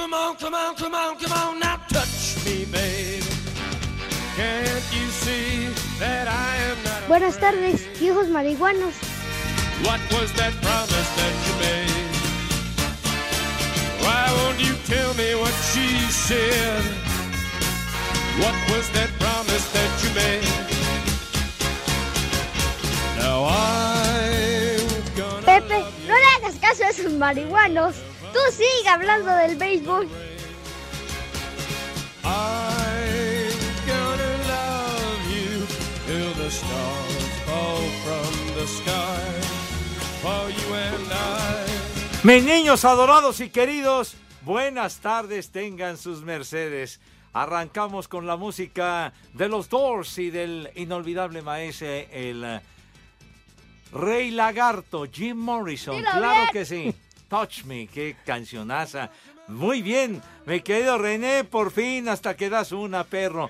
Come on, come on, come on, come on, now touch me, baby. Can't you see that I am not Buenas tardes, hijos marihuanos. What was that promise that you made? Why won't you tell me what she said? What was that promise that you made? Now I'm gonna Pepe, no le hagas caso a esos marihuanos. Tú sigue hablando del béisbol. Mis niños adorados y queridos, buenas tardes tengan sus mercedes. Arrancamos con la música de los Doors y del inolvidable maese, el eh, Rey Lagarto, Jim Morrison. Claro que sí. Touch Me, qué cancionaza. Muy bien, mi querido René, por fin hasta que das una, perro.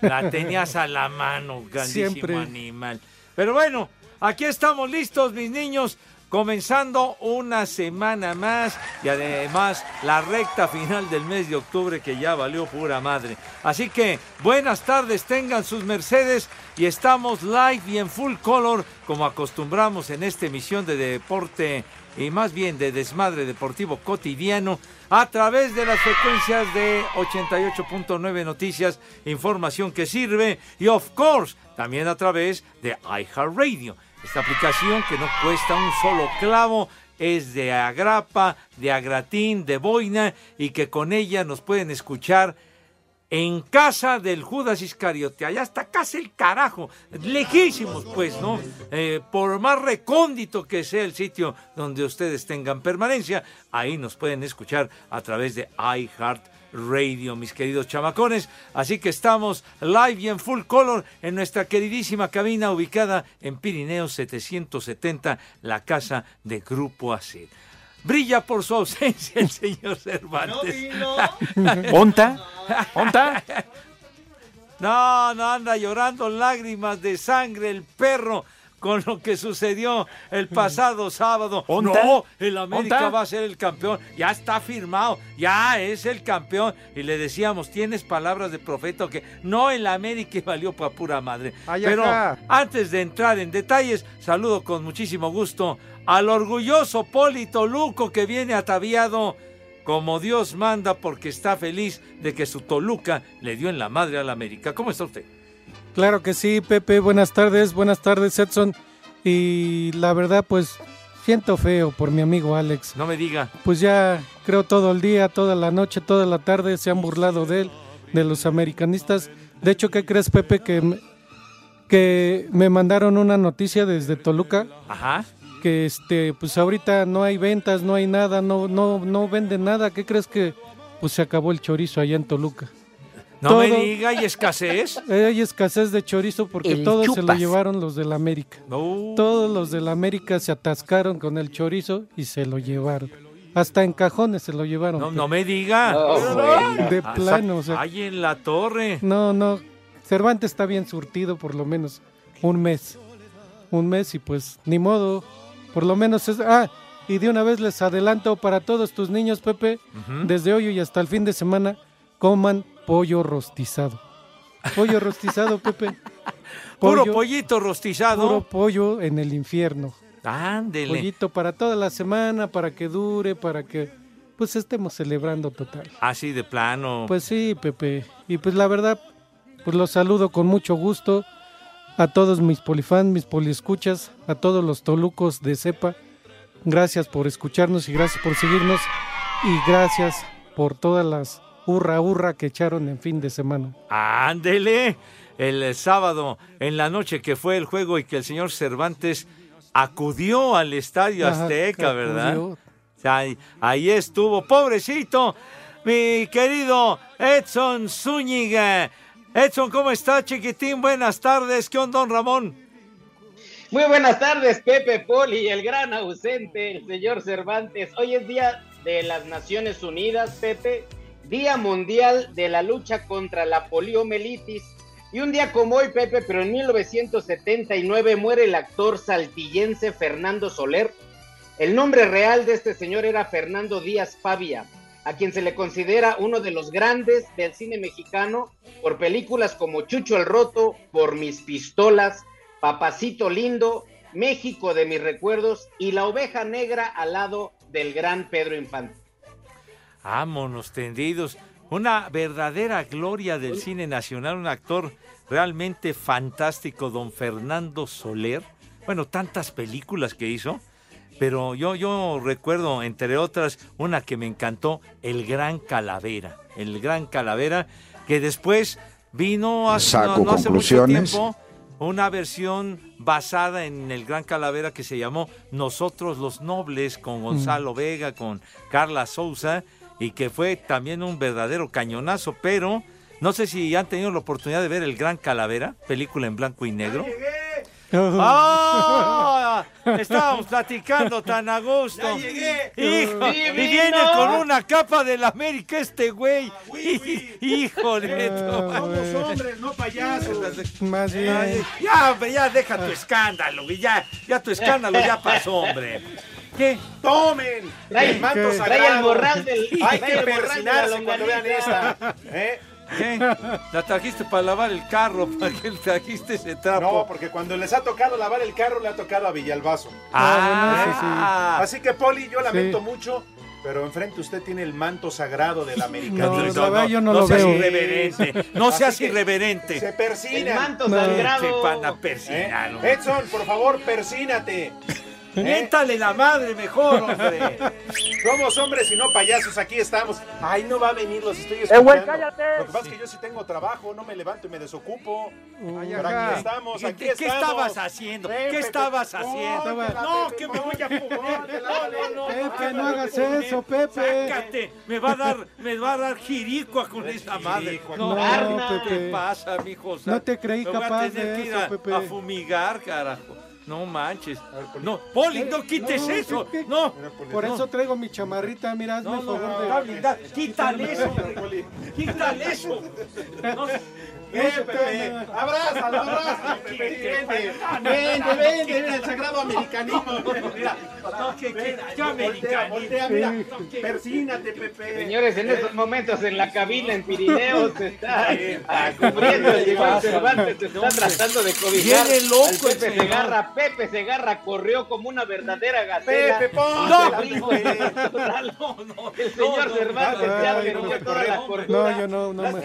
La tenías a la mano, grandísimo Siempre. animal. Pero bueno, aquí estamos listos, mis niños, comenzando una semana más y además la recta final del mes de octubre que ya valió pura madre. Así que buenas tardes, tengan sus mercedes y estamos live y en full color como acostumbramos en esta emisión de deporte y más bien de desmadre deportivo cotidiano a través de las frecuencias de 88.9 Noticias, información que sirve y of course también a través de iHeartRadio. Esta aplicación que no cuesta un solo clavo es de agrapa, de agratín, de boina y que con ella nos pueden escuchar en casa del Judas Iscariote. Allá está casi el carajo, lejísimos pues, ¿no? Eh, por más recóndito que sea el sitio donde ustedes tengan permanencia, ahí nos pueden escuchar a través de iHeart Radio, mis queridos chamacones. Así que estamos live y en full color en nuestra queridísima cabina ubicada en Pirineo 770, la casa de Grupo AC. Brilla por su ausencia el señor Cervantes. ¿Onta? ¿Onta? No, no anda llorando lágrimas de sangre el perro con lo que sucedió el pasado sábado. ¿Onta? No, el América ¿Onta? va a ser el campeón. Ya está firmado, ya es el campeón. Y le decíamos, ¿tienes palabras de profeta que No, el América valió para pura madre. Ay, Pero antes de entrar en detalles, saludo con muchísimo gusto al orgulloso Polito Luco que viene ataviado como Dios manda porque está feliz de que su Toluca le dio en la madre al América. ¿Cómo está usted? Claro que sí, Pepe. Buenas tardes, buenas tardes, Edson. Y la verdad, pues siento feo por mi amigo Alex. No me diga. Pues ya creo todo el día, toda la noche, toda la tarde se han burlado de él, de los americanistas. De hecho, ¿qué crees, Pepe? Que, me- que me mandaron una noticia desde Toluca Ajá. Que este pues ahorita no hay ventas, no hay nada, no no no venden nada. ¿Qué crees que pues se acabó el chorizo allá en Toluca? No me Todo- diga, ¿y escasez? Hay escasez de chorizo porque El todos se lo llevaron los del América. No. Todos los del América se atascaron con el chorizo y se lo llevaron. Hasta en cajones se lo llevaron. No, no me diga. De Ah, plano, o sea, Ay, en la torre. no, no. Cervantes está bien surtido por lo menos un mes. Un mes y pues ni modo. Por lo menos es... Ah, y de una vez les adelanto para todos tus niños, Pepe, desde hoy y hasta el fin de semana, coman pollo rostizado. Pollo rostizado, Pepe. Puro pollito rostizado. Puro pollo en el infierno. Ándele. Pollito para toda la semana, para que dure, para que pues estemos celebrando total. Así de plano. Pues sí, Pepe. Y pues la verdad, pues los saludo con mucho gusto a todos mis polifans, mis poliescuchas, a todos los tolucos de cepa. Gracias por escucharnos y gracias por seguirnos y gracias por todas las hurra hurra que echaron en fin de semana. Ándele. El sábado en la noche que fue el juego y que el señor Cervantes acudió al estadio Ajá, Azteca, ¿verdad? acudió. O sea, ahí, ahí estuvo, pobrecito, mi querido Edson Zúñiga. Edson, ¿cómo está, chiquitín? Buenas tardes. ¿Qué onda, don Ramón? Muy buenas tardes, Pepe Poli el gran ausente, el señor Cervantes. Hoy es Día de las Naciones Unidas, Pepe, Día Mundial de la Lucha contra la Poliomielitis. Y un día como hoy, Pepe, pero en 1979 muere el actor saltillense Fernando Soler. El nombre real de este señor era Fernando Díaz Pavia, a quien se le considera uno de los grandes del cine mexicano por películas como Chucho el Roto, Por mis pistolas, Papacito Lindo, México de mis recuerdos y La Oveja Negra al lado del gran Pedro Infante. Vámonos tendidos. Una verdadera gloria del cine nacional, un actor realmente fantástico, don Fernando Soler. Bueno, tantas películas que hizo, pero yo, yo recuerdo, entre otras, una que me encantó, El Gran Calavera. El Gran Calavera, que después vino hace, Saco no- no hace mucho conclusiones. tiempo una versión basada en el Gran Calavera que se llamó Nosotros los Nobles con Gonzalo Vega, con Carla Souza y que fue también un verdadero cañonazo, pero no sé si han tenido la oportunidad de ver el Gran Calavera, película en blanco y negro. ¡Ah! Estábamos platicando tan a gusto. Hijo, y viene con una capa del América este güey. Híjole. Somos hombres, no payasos. Más bien. Ay, ya, hombre, ya deja tu escándalo, güey, ya, ya tu escándalo ya pasó, hombre. ¿Qué? Tomen Trae- el manto ¿Qué? sagrado. trae el morral del- Hay trae que persinarse cuando vean esta. ¿eh? ¿Qué? La trajiste para lavar el carro, para que le trajiste ese trapo. No, porque cuando les ha tocado lavar el carro, le ha tocado a Villalbazo. Ah, Así que, Poli, yo lamento Sí. mucho, pero enfrente usted tiene el manto sagrado del No, americanismo. la verdad yo no, lo seas veo. irreverente, no Así seas irreverente. Se persina. El manto No. Se van a ¿eh? persinar, hombre. Edson, por favor, persínate. ¿Eh? Miéntale la madre mejor, hombre. Somos hombres y no payasos, aquí estamos. Ay, no va a venir, los estoy Eh, escuchando. güey, cállate. Lo que pasa es que yo sí tengo trabajo, no me levanto y me desocupo. Ay, Pero aquí estamos, ¿Qué, aquí qué estamos. estabas haciendo? Ven, ¿Qué estabas haciendo? Pepe, No, que me voy a póntela, dale. Pepe, no hagas eso, Pepe. Sácate, me va a dar, me va a dar jiricua con esa madre. No, no, ¿qué Pepe. te pasa, mijo? No te creí capaz tener de que ir eso, a, Pepe. a fumigar, carajo. No manches. No, Poli, no quites No, eso. No. Por No. eso traigo mi chamarrita, mira, hazme No, favor no, de... Quítale eso. Quítale eso. Ven, Pepe, abrázalo, abrázalo, Pepe, vente, vente, vente, mira el sagrado americanismo. Mira, no, que, que, que voltea, mira, persínate, Pepe. Señores, en estos momentos en la cabina en Pirineos se está cubriendo el señor Cervantes, se está tratando de cobijar Viene loco Pepe señor. Segarra. Pepe Segarra corrió como una verdadera gacela. Pepe, No, No, no, El señor no, Cervantes no, se ha no, perdido no, toda la no, cordura. No, yo no, no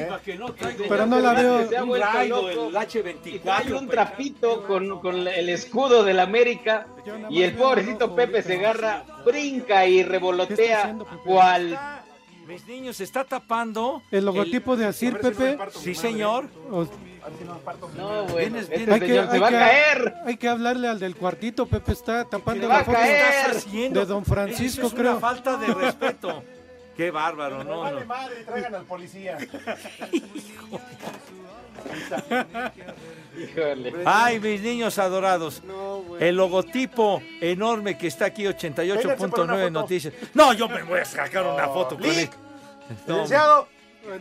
Pero no la veo. Se ha un vuelto rayo, loco. el H24. Y trae un trapito con, con el escudo del América y el pobrecito Pepe Segarra brinca y ¿Qué está revolotea cual Mis niños, se está tapando. ¿El logotipo de Asir, Pepe? Sí, madre. señor. No, bueno, este Hay que, señor se hay va a que- caer. hay que hablarle al del cuartito, Pepe está tapando Se la foto caer. ¿Qué estás haciendo? de Don Francisco, Eso es creo. una falta de respeto. Qué bárbaro, no, vale no. madre, traigan al policía. Híjole. Ay, mis niños adorados. No, güey. El logotipo enorme que está aquí, Vénganse por una 88.9 foto. Noticias. No, yo me voy a sacar una foto con él. No,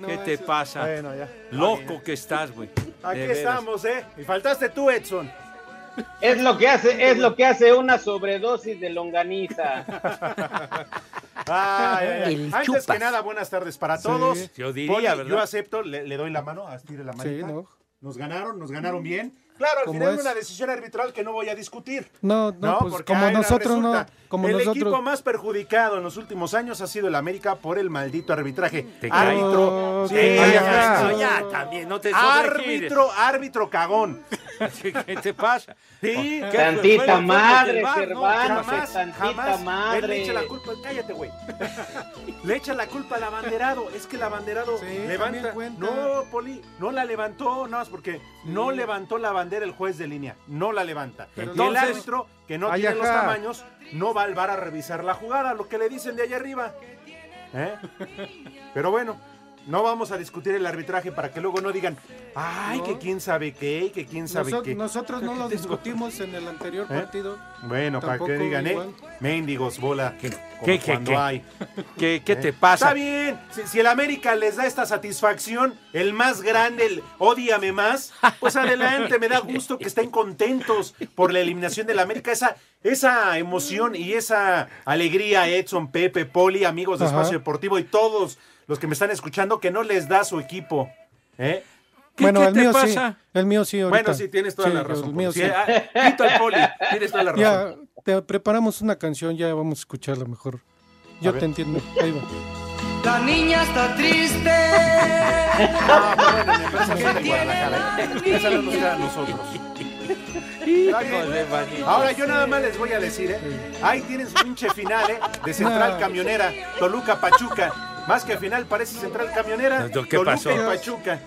¿Qué te eso- pasa? Bueno, ya. Loco que estás, güey. Aquí estamos, ¿eh? Y faltaste tú, Edson. Es lo que hace, es lo que hace una sobredosis de longaniza. Ay, ay, ay. El Antes chupas. que nada, buenas tardes para Sí. todos. Yo diría, Poli, ¿verdad? Yo acepto, le, le doy la mano, estire la Sí, manita. no. nos ganaron, nos ganaron bien. Claro, al ¿Cómo final es? una decisión arbitral que no voy a discutir. No, no, pues Porque como nosotros no, resulta. Como el nosotros. equipo más perjudicado en los últimos años ha sido el América por el maldito arbitraje. Te. Árbitro, sí, ya, ya, también, no te árbitro, árbitro cagón. ¿Qué te pasa? Sí, ¿Qué? Tantita Fue- fue madre, del VAR, ¿no? Cervantes, jamás, tantita jamás. madre. Él le echa la culpa, cállate, güey. le echa la culpa al abanderado. Es que el abanderado Sí, levanta. también cuenta. No, Poli, no la levantó, nada más porque no levantó la bandera el juez de línea. No la levanta. Pero y el entonces- árbitro, que no Ay, tiene los tamaños, no va al bar a revisar la jugada, lo que le dicen de allá arriba. ¿Eh? Pero bueno. No vamos a discutir el arbitraje para que luego no digan, ay, No. que quién sabe qué, y que quién sabe qué. nosotros no lo discutimos en el anterior ¿Eh? partido. Bueno, para que digan, ¿eh? Mendigos, bola. ¿Qué, como qué, qué, cuando qué? hay. ¿Qué, qué ¿eh? te pasa? Está bien. Si, si el América les da esta satisfacción, el más grande, el odiame más, pues adelante, me da gusto que estén contentos por la eliminación del América. Esa, esa emoción y esa alegría, Edson, Pepe, Poli, amigos de Ajá. Espacio Deportivo y todos los que me están escuchando, que no les da su equipo. ¿eh? ¿Qué- bueno, qué el te mío pasa? sí. El mío sí. ahorita. Bueno, sí, tienes toda Sí, la razón. El mío sí. Ah, quito al Poli, tienes toda la razón. Ya te preparamos una canción, ya vamos a escucharla mejor. Yo te entiendo. Ahí va. La niña está triste. Ah, perdónenme, pero esa no es de Guadalajara, ¿eh? Esa no nos queda a nosotros. Ahora yo nada más les voy a decir, ¿eh? Ahí tienes pinche final, ¿eh? De Central No. Camionera, Toluca Pachuca. Más que final parece Central Camionera, ¿Qué Toluca pasó? y Pachuca.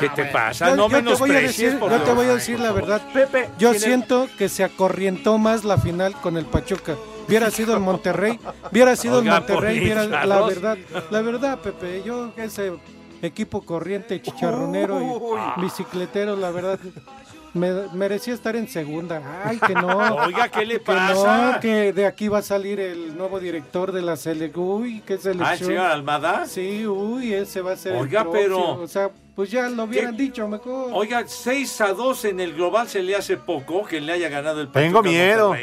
¿Qué te pasa? Yo, no yo te voy a decir, por yo te voy a decir la verdad. Pepe, Yo siento que se acorrientó más la final con el Pachuca. Hubiera sido el Monterrey, hubiera sido el Monterrey, la verdad, la verdad, Pepe, yo ese equipo corriente, chicharronero y bicicletero, la verdad, me merecía estar en segunda. Ay, que no. Oiga, ¿qué le Que pasa? no, que de aquí va a salir el nuevo director de la selección. Uy, qué Ah, el selección. señor Almada. Sí, uy, ese va a ser. Oiga, pero- O sea, pues ya lo hubieran ¿Qué? dicho mejor. Oiga, 6 a 2 en el global se le hace poco que le haya ganado el Pachuca Tengo miedo.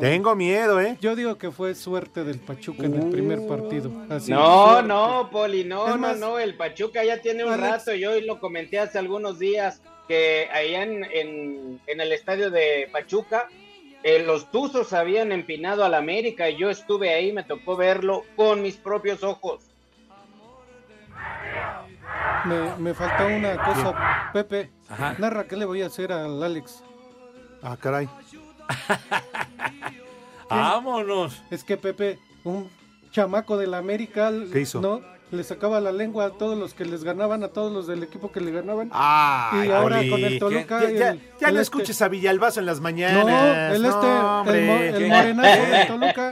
Tengo miedo, ¿eh? Yo digo que fue suerte del Pachuca en el primer partido. Así, No, no, Poli, no, Es no, más- no, el Pachuca ya tiene un Alex. rato, yo hoy lo comenté hace algunos días, que allá en, en, en el estadio de Pachuca, eh, los Tuzos habían empinado al América y yo estuve ahí, me tocó verlo con mis propios ojos. Me, me faltó una cosa, Pepe. Ajá. Narra, ¿qué le voy a hacer al Alex? Ah, caray. Vámonos. Es que Pepe, un chamaco del América, ¿Qué hizo? ¿no? Le sacaba la lengua a todos los que les ganaban, a todos los del equipo que le ganaban. Ay, y ahora con el Toluca. Ya, ya- el- ya el no este- escuches a Villalbazo en las No, mañanas. el este, No, el, mo- el morenazo de Toluca.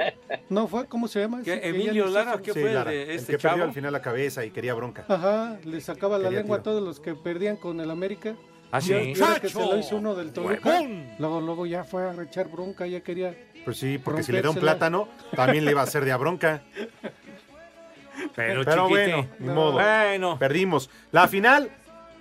No fue, ¿cómo se llama? ¿Qué, que Emilio ni Lara. ¿qué fue el Lara, de el este que perdió chavo? al final la cabeza y quería bronca. Ajá, le sacaba la Quería lengua a todos los que perdían con el América. ¿Ah, sí? y que se lo hizo uno del Toluca. Huevón. Luego, luego ya fue a echar bronca, ya quería. Pues sí, porque si le da un plátano, también le iba a hacer de a bronca. Pero, Pero bueno, ni No. modo. Bueno. Perdimos. La final,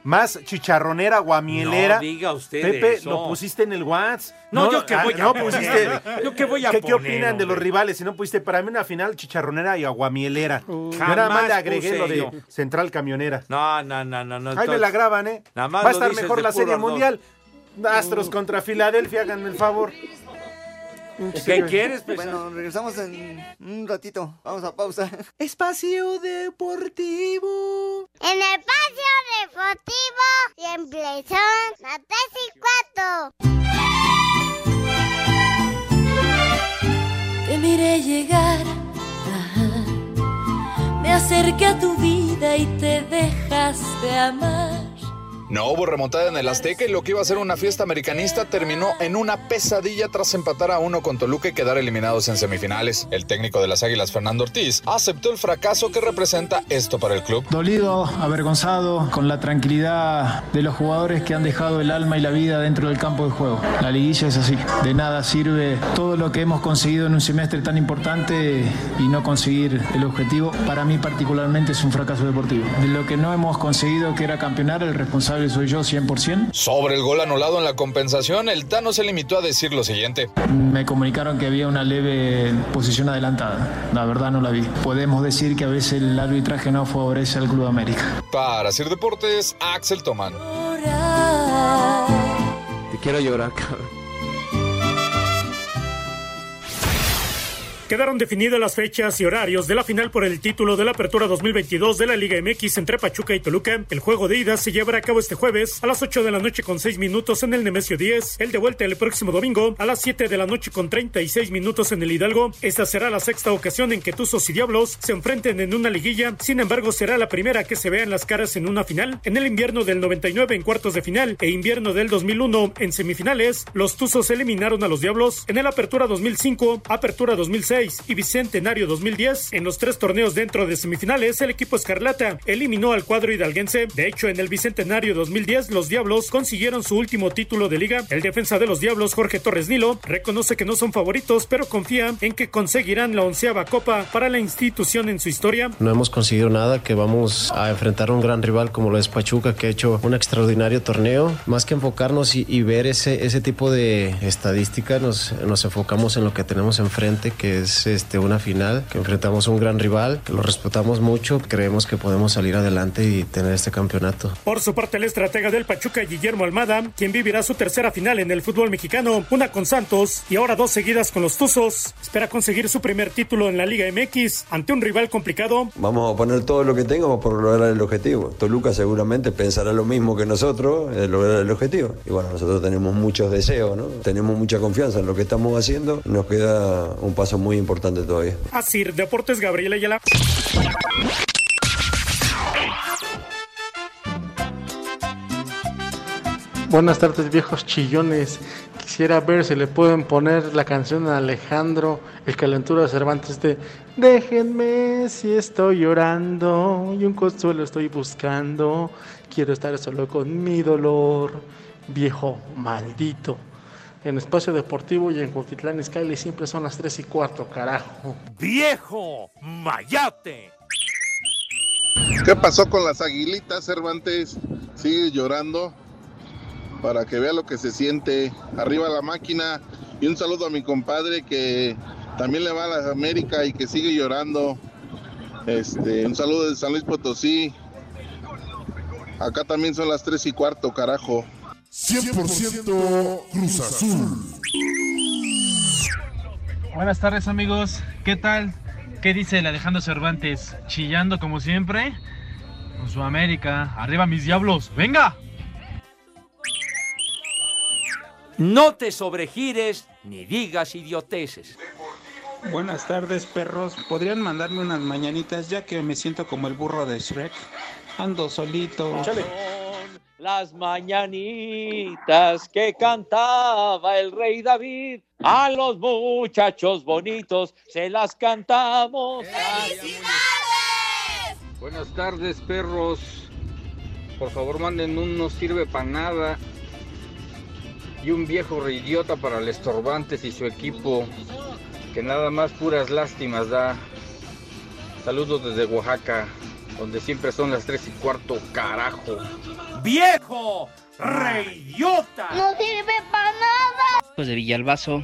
más chicharronera, guamielera. No diga usted Pepe, eso. lo pusiste en el WhatsApp. No, yo qué voy a no pusiste. Yo qué voy a ¿Qué, qué poner, opinan de los rivales? Si no pusiste para mí una final chicharronera y aguamielera. Uh, yo nada más le agregué lo de yo. Central Camionera. No, no, no, no. no Ahí me la graban, ¿eh? Nada más Va a estar mejor la Serie. Mundial. Uh. Astros contra Filadelfia, háganme el favor. ¿Qué quieres? pues? Bueno, regresamos en un ratito. Vamos a pausa. Espacio Deportivo. En el espacio deportivo siempre son las tres y cuatro. Te miré llegar, ajá. me acerqué a tu vida y te dejaste amar. No hubo remontada en el Azteca y lo que iba a ser una fiesta americanista terminó en una pesadilla tras empatar a uno con Toluca y quedar eliminados en semifinales. El técnico de las Águilas, Fernando Ortiz, aceptó el fracaso que representa esto para el club. Dolido, avergonzado, con la tranquilidad de los jugadores que han dejado el alma y la vida dentro del campo de juego. La liguilla es así. De nada sirve todo lo que hemos conseguido en un semestre tan importante y no conseguir el objetivo. Para mí particularmente es un fracaso deportivo. De lo que no hemos conseguido, que era campeonar, el responsable soy yo 100%. Sobre el gol anulado en la compensación, el Tano se limitó a decir lo siguiente. Me comunicaron que había una leve posición adelantada. La verdad no la vi. Podemos decir que a veces el arbitraje no favorece al Club América. Para Sir Deportes, Axel Tomán. Ahora quiero llorar, cabrón. Quedaron definidas las fechas y horarios de la final por el título de la Apertura 2022 de la Liga MX entre Pachuca y Toluca. El juego de ida se llevará a cabo este jueves a las 8 de la noche con 6 minutos en el Nemesio 10. El de vuelta el próximo domingo a las 7 de la noche con 36 minutos en el Hidalgo. Esta será la sexta ocasión en que Tuzos y Diablos se enfrenten en una liguilla. Sin embargo, será la primera que se vean las caras en una final. En el invierno del 99 en cuartos de final e invierno del 2001 en semifinales, los Tuzos eliminaron a los Diablos. En el Apertura 2005, Apertura 2006 y Bicentenario 2010, en los tres torneos dentro de semifinales, el equipo Escarlata eliminó al cuadro hidalguense. De hecho, en el Bicentenario 2010, los Diablos consiguieron su último título de liga. El defensa de los Diablos, Jorge Torres Nilo, reconoce que no son favoritos, pero confía en que conseguirán la onceava copa para la institución en su historia. No hemos conseguido nada, que vamos a enfrentar a un gran rival como lo es Pachuca, que ha hecho un extraordinario torneo. Más que enfocarnos y, ver ese, ese tipo de estadística, nos, nos enfocamos en lo que tenemos enfrente, que es este, una final, que enfrentamos a un gran rival, que lo respetamos mucho, creemos que podemos salir adelante y tener este campeonato. Por su parte, el estratega del Pachuca, Guillermo Almada, quien vivirá su tercera final en el fútbol mexicano, una con Santos y ahora dos seguidas con los Tuzos, espera conseguir su primer título en la Liga MX ante un rival complicado. Vamos a poner todo lo que tengamos por lograr el objetivo. Toluca seguramente pensará lo mismo que nosotros, de lograr el objetivo. Y bueno, nosotros tenemos muchos deseos, ¿no? Tenemos mucha confianza en lo que estamos haciendo. Nos queda un paso muy importante todavía. Así, Deportes Gabriel Ayala. Buenas tardes, viejos chillones. Quisiera ver si le pueden poner la canción a Alejandro, el calentura Cervantes de Déjenme si estoy llorando y un consuelo estoy buscando. Quiero estar solo con mi dolor, viejo maldito. En Espacio Deportivo y en Cuautitlán Skyly siempre son las 3 y cuarto, carajo. ¡Viejo mayate! ¿Qué pasó con las aguilitas, Cervantes? Sigue llorando para que vea lo que se siente. Arriba la máquina. Y un saludo a mi compadre que también le va a la América y que sigue llorando. Este, un saludo de San Luis Potosí. Acá también son las 3 y cuarto, carajo. 100% Cruz Azul. Buenas tardes amigos, ¿qué tal? ¿Qué dice el Alejandro Cervantes? Chillando como siempre. Con su América. Arriba mis diablos. ¡Venga! No te sobregires ni digas idioteces. Buenas tardes, perros. ¿Podrían mandarme unas mañanitas ya que me siento como el burro de Shrek? Ando solito. Las mañanitas que cantaba el rey David, a los muchachos bonitos se las cantamos. Buenas tardes, perros. Por favor, manden un no sirve para nada y un viejo reidiota para el Estorbantes y su equipo, que nada más puras lástimas da. Saludos desde Oaxaca, donde siempre son las 3 y cuarto, carajo. ¡Viejo reidiota! No sirve para nada. de Villalbazo.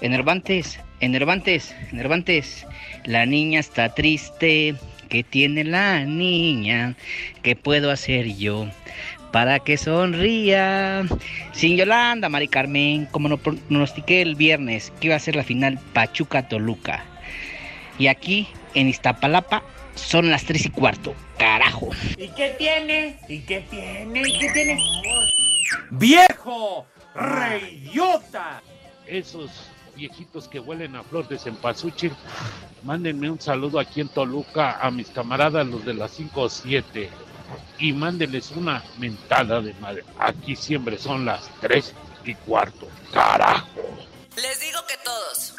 Enervantes, enervantes, enervantes. La niña está triste. ¿Qué tiene la niña? ¿Qué puedo hacer yo? Para que sonría. Sin Yolanda, Mari Carmen, como no pronostiqué el viernes que iba a ser la final Pachuca-Toluca. Y aquí, en Iztapalapa, son las 3 y cuarto. Carajo. ¿Y qué tiene? ¿Y qué tiene? ¿Y qué tiene? ¡Viejo reidiota! Esos viejitos que huelen a flor de cempasúchil, mándenme un saludo aquí en Toluca a mis camaradas, los de las 5 o 7, y mándenles una mentada de madre. Aquí siempre son las 3 y cuarto. ¡Carajo! Les digo que todos.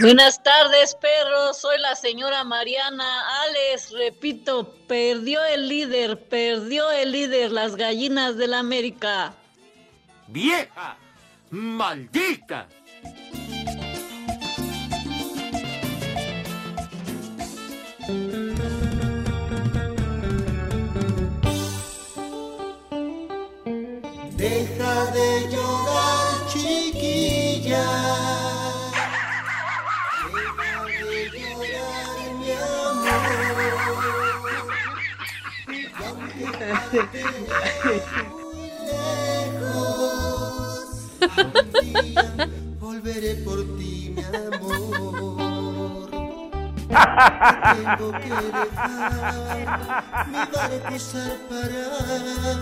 Buenas tardes, perros. Soy la señora Mariana. Alex, repito, perdió el líder, perdió el líder, las gallinas del América. ¡Vieja! ¡Maldita! Volveré por ti, mi amor. Tengo que dejar mi barco zarpará.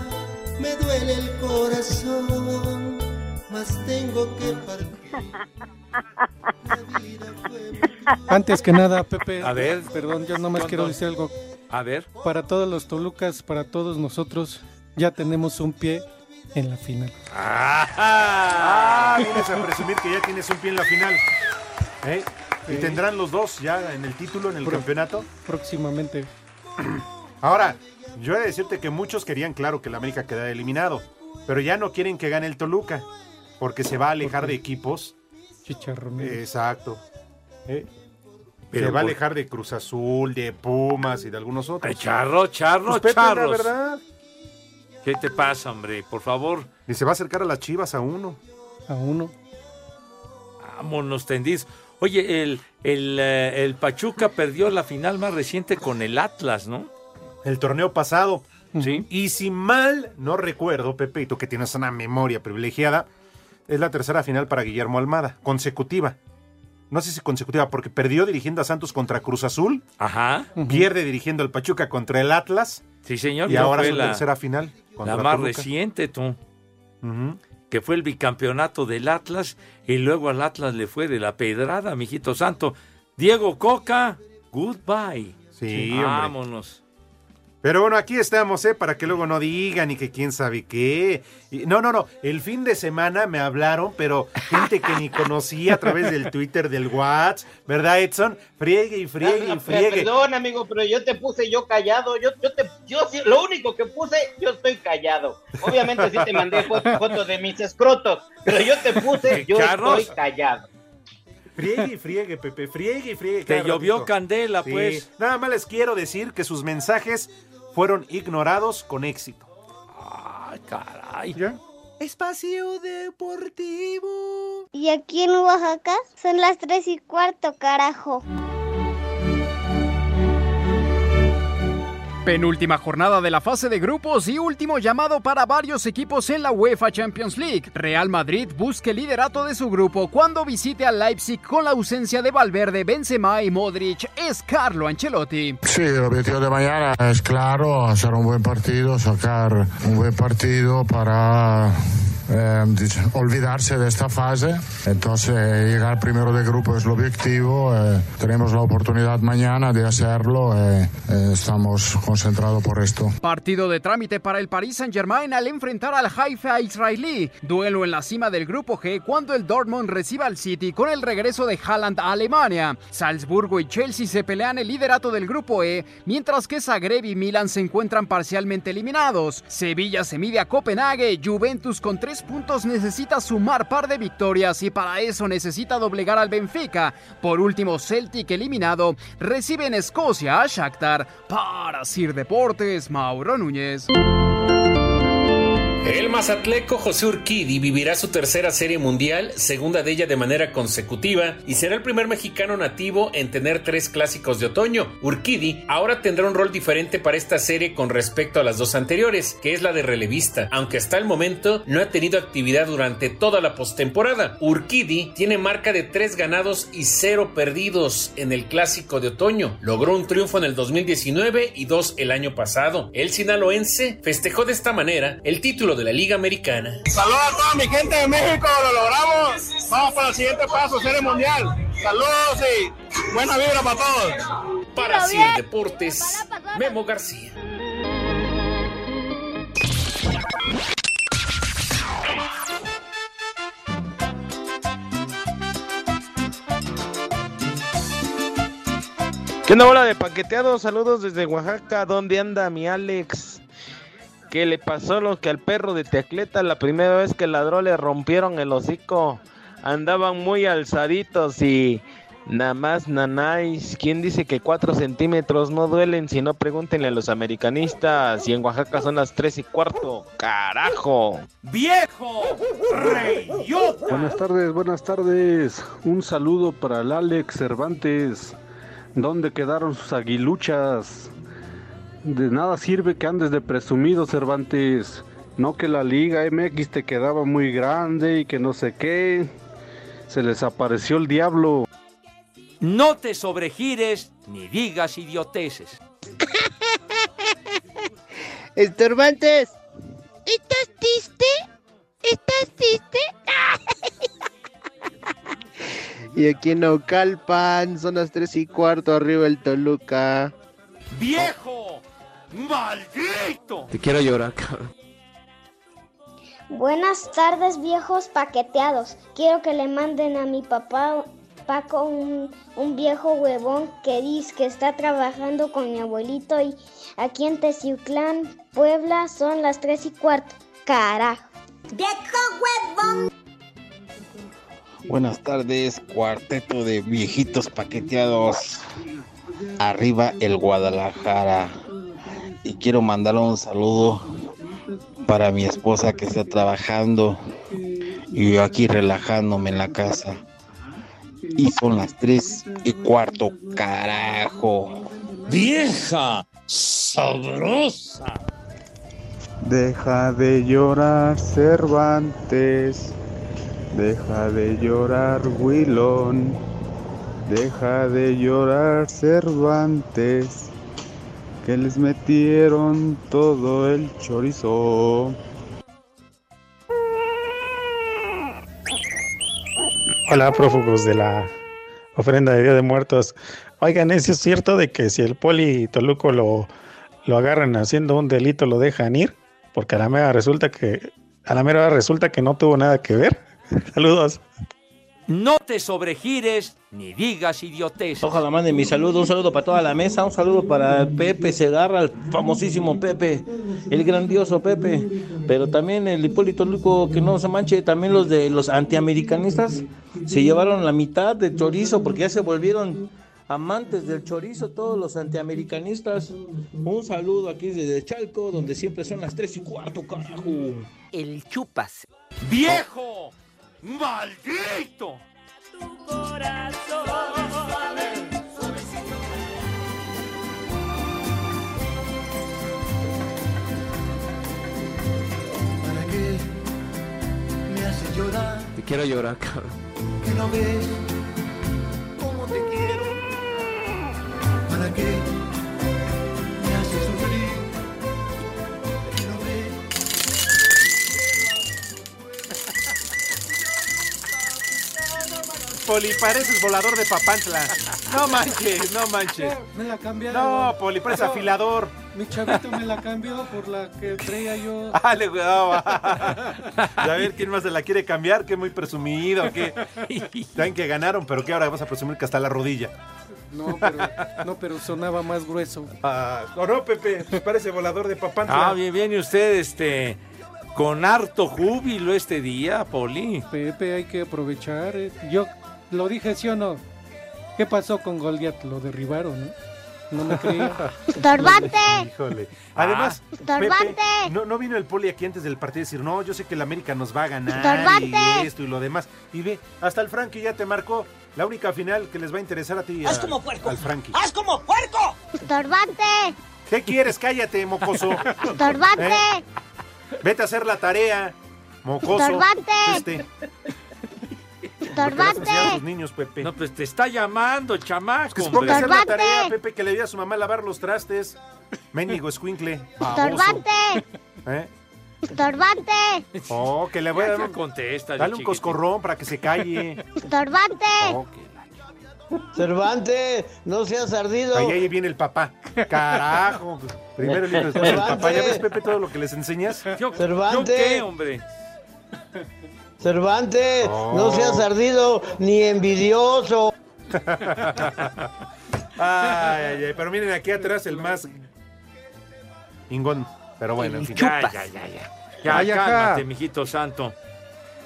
Me duele el corazón, mas tengo que partir. Antes que nada, Pepe. A ver. Perdón, yo nomás quiero decir algo. A ver. Para todos los Tolucas, para todos nosotros, ya tenemos un pie en la final. Ah, vienes a presumir que ya tienes un pie en la final. ¿Eh? Y tendrán los dos ya en el título, en el campeonato. Próximamente. Ahora, yo he de decirte que muchos querían, claro, que el América quedara eliminado. Pero ya no quieren que gane el Toluca. Porque se va a alejar de equipos. Chicharrones. Exacto. ¿Eh? Pero se va a alejar de Cruz Azul, de Pumas y de algunos otros. Ay, charro, charro, Pues, Pepe, la charros. verdad. ¿Qué te pasa, hombre? Por favor. Y se va a acercar a las Chivas a uno. A uno. Vámonos tendidos. Oye, el, el, eh, el Pachuca perdió la final más reciente con el Atlas, ¿no? El torneo pasado. Sí. Y si mal no recuerdo, Pepe, y tú que tienes una memoria privilegiada, es la tercera final para Guillermo Almada, consecutiva. No sé si consecutiva, porque perdió dirigiendo a Santos contra Cruz Azul, Ajá. pierde dirigiendo al Pachuca contra el Atlas, Sí, señor. y ahora su la, tercera final. la más Toluca. reciente, tú. Ujú. Que fue el bicampeonato del Atlas y luego al Atlas le fue de la pedrada, mijito santo. Diego Coca, goodbye. Sí, hombre. Pero bueno, aquí estamos, ¿eh? Para que luego no digan y que quién sabe qué. Y- no, no, no. El fin de semana me hablaron, pero gente que ni conocía a través del Twitter, del WhatsApp, ¿verdad, Edson? Friegue y friegue y Ah, friegue. Perdón, amigo, pero yo te puse yo callado. Yo, yo te, yo sí- lo único que puse, yo estoy callado. Obviamente sí te mandé fo- fotos de mis escrotos, pero yo te puse, yo Carlos. estoy callado. Friegue y friegue, Pepe, friegue y friegue. Te llovió ratito. candela, Sí. pues. Nada más les quiero decir que sus mensajes fueron ignorados con éxito. Ay, caray. Espacio Deportivo. Y aquí en Oaxaca son las tres y cuarto, carajo. Penúltima jornada de la fase de grupos y último llamado para varios equipos en la UEFA Champions League. Real Madrid busca el liderato de su grupo cuando visite al Leipzig con la ausencia de Valverde, Benzema y Modric. Es Carlo Ancelotti. Sí, el objetivo de mañana es claro, hacer un buen partido, sacar un buen partido para eh, olvidarse de esta fase. Entonces, llegar primero de grupo es el objetivo. eh, tenemos la oportunidad mañana de hacerlo. eh, eh, estamos concentrados por esto. Partido de trámite para el Paris Saint-Germain al enfrentar al Haifa israelí. Duelo en la cima del grupo G cuando el Dortmund recibe al City con el regreso de Haaland a Alemania. Salzburgo y Chelsea se pelean el liderato del grupo E, mientras que Zagreb y Milan se encuentran parcialmente eliminados. Sevilla se mide a Copenhague. Juventus con tres puntos necesita sumar par de victorias y para eso necesita doblegar al Benfica. Por último, Celtic eliminado recibe en Escocia a Shakhtar. Para Sir Deportes, Mauro Núñez. El mazatleco José Urquidi vivirá su tercera serie mundial, segunda de ella de manera consecutiva, y será el primer mexicano nativo en tener tres clásicos de otoño. Urquidi ahora tendrá un rol diferente para esta serie con respecto a las dos anteriores, que es la de relevista, aunque hasta el momento no ha tenido actividad durante toda la postemporada. Urquidi tiene marca de tres ganados y cero perdidos en el clásico de otoño. Logró un triunfo en el 2019 y dos el año pasado. El sinaloense festejó de esta manera el título de la Liga Americana. Saludos a toda mi gente de México, lo logramos. Vamos para el siguiente paso, Serie Mundial. Saludos y buena vibra para todos. Para Sir Deportes, Memo García. ¿Qué onda, bola de paqueteados? Saludos desde Oaxaca. ¿Dónde anda mi Alex? ¿Qué le pasó lo que al perro de Tecleta la primera vez que ladró le rompieron el hocico? Andaban muy alzaditos y nada más nanáis. ¿Quién dice que 4 centímetros no duelen? Si no, pregúntenle a los americanistas. Y en Oaxaca son las 3 y cuarto. ¡Carajo! ¡Viejo! ¡Reyota! Buenas tardes, buenas tardes. Un saludo para el Alex Cervantes. ¿Dónde quedaron sus aguiluchas? De nada sirve que andes de presumido, Cervantes. No que la Liga MX te quedaba muy grande y que no sé qué. Se les apareció el diablo. No te sobregires ni digas idioteces. Estorbantes. ¿Estás triste? ¿Estás triste? y aquí en Naucalpan, son las 3 y cuarto, arriba el Toluca. ¡Viejo! ¡Maldito! Te quiero llorar, cabrón. Buenas tardes, viejos paqueteados. Quiero que le manden a mi papá Paco un, un viejo huevón que dice que está trabajando con mi abuelito y aquí en Teciutlán, Puebla, son las 3 y cuarto. Carajo. ¡Viejo huevón! Buenas tardes, cuarteto de viejitos paqueteados. Arriba el Guadalajara. Y quiero mandar un saludo para mi esposa que está trabajando y yo aquí relajándome en la casa. Y son las tres y cuarto, carajo. ¡Vieja! ¡Sabrosa! Deja de llorar, Cervantes. Deja de llorar, Wilón. Deja de llorar, Cervantes. Que les metieron todo el chorizo. Hola, prófugos de la ofrenda de Día de Muertos. Oigan, ¿es cierto de que si el poli Toluco lo, lo agarran haciendo un delito lo dejan ir? Porque a la mera resulta que a la mera resulta que no tuvo nada que ver. Saludos. No te sobregires ni digas idioteces. Ojalá mande mi saludo, un saludo para toda la mesa, un saludo para Pepe Segarra, el famosísimo Pepe, el grandioso Pepe, pero también el Hipólito Luco, que no se manche, también los de los antiamericanistas se llevaron la mitad del chorizo porque ya se volvieron amantes del chorizo todos los antiamericanistas. Un saludo aquí desde Chalco, donde siempre son las tres y cuarto, carajo. El chupas. ¡Viejo! ¡Maldito! ¿Para qué me haces llorar? Te quiero llorar, cabrón. Que no ves cómo te quiero. ¿Para qué Poli, pareces volador de papantla. No manches, no manches. Me la cambiaron. No, Poli, pareces afilador. Mi chavito me la cambió por la que traía yo. Dale, cuidado. va. Ya ver quién más se la quiere cambiar, que muy presumido, que saben que ganaron, pero que ahora vas a presumir que hasta la rodilla. No, pero, no, pero sonaba más grueso. Ah, ¿o no, Pepe? Parece volador de papantla. Ah, bien, viene usted, este, con harto júbilo este día, Poli. Pepe, hay que aprovechar. eh. Yo lo dije, ¿sí o no? ¿Qué pasó con Goliat? Lo derribaron, ¿no? No me creía. ¡Estorbante! Híjole. Además, Estorbante. Pepe, no, no vino el poli aquí antes del partido a decir, no, yo sé que el América nos va a ganar Estorbante. y esto y lo demás. Y ve, hasta el Frankie ya te marcó la única final que les va a interesar a ti. Haz a- como puerco. Al Frankie. ¡Haz como puerco! ¡Estorbante! ¿Qué quieres? Cállate, mocoso. ¡Estorbante! ¿Eh? Vete a hacer la tarea, mocoso. Estorbante. Este. ¿Qué vas a enseñar a tus niños, Pepe? No, pues te está llamando, chamaco. Que se hombre. ponga a hacer la tarea, Pepe, que le di a su mamá a lavar los trastes. Ménigo escuincle. ¡Estorbante! ¿Eh? ¡Estorbante! Oh, que le voy a dar un, contesta, dale un coscorrón para que se calle. ¡Estorbante! Cervantes, no seas ardido. Ahí, ahí viene el papá. Carajo. Primero el después el papá. ¿Ya ves, Pepe, todo lo que les enseñas? ¿Yo, Cervantes. ¿yo qué, hombre? Cervantes, Oh. no seas ardido ni envidioso. Ay, ay, ay. Pero miren aquí atrás el más ingón. Pero bueno, en fin. Ya, ya, ya, ya. Ya, Ay, cálmate, mijito santo.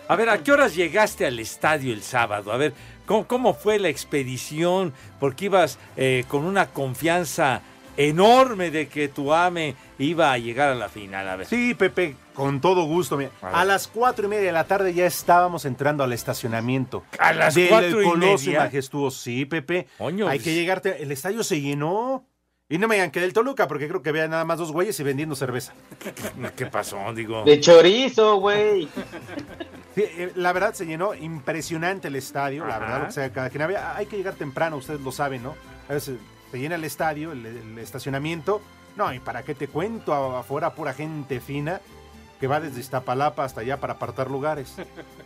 A ver, ¿a qué horas llegaste al estadio el sábado? A ver, ¿cómo, cómo fue la expedición? Porque ibas eh, con una confianza enorme de que tu AME iba a llegar a la final. A ver. Sí, Pepe, con todo gusto. mira. A, las cuatro y media de la tarde ya estábamos entrando al estacionamiento. ¿A las Del cuatro y Coloso media? majestuoso. Sí, Pepe. Coño, Hay pues. que llegarte. El estadio se llenó. Y no me digan que del Toluca, porque creo que vean nada más dos güeyes y vendiendo cerveza. ¿Qué pasó? Digo. De chorizo, güey. Sí, eh, la verdad se llenó impresionante el estadio, la verdad, que sea, cada quien había, hay que llegar temprano, ustedes lo saben, ¿no? A veces se llena el estadio, el, el estacionamiento, no, y para qué te cuento, afuera pura gente fina que va desde Iztapalapa hasta allá para apartar lugares,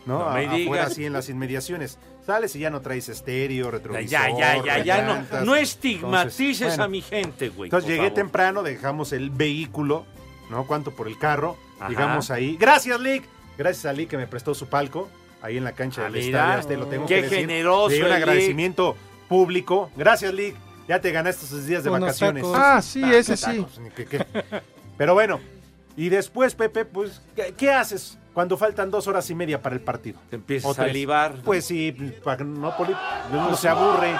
¿no? No me A- afuera así en las inmediaciones. Sales y ya no traes estéreo, retrovisor, Ya, ya, ya, ya, no, estigmatices Entonces, bueno, a mi gente, güey. entonces llegué favor. temprano, dejamos el vehículo, ¿no? ¿Cuánto por el carro? Ajá. Llegamos ahí. Gracias, Lick. Gracias a Lick que me prestó su palco ahí en la cancha Ah, del estadio. Este lo tengo Qué que decir. generoso un Lick. agradecimiento público. Gracias, Lick. Ya te ganaste esos días de Unos vacaciones. tacos. Ah, sí, ese qué sí. tacos. Pero bueno, y después, Pepe, pues, ¿qué, qué haces cuando faltan dos horas y media para el partido? Te empiezas O a libar. Pues sí, para no, poli- uno se aburre.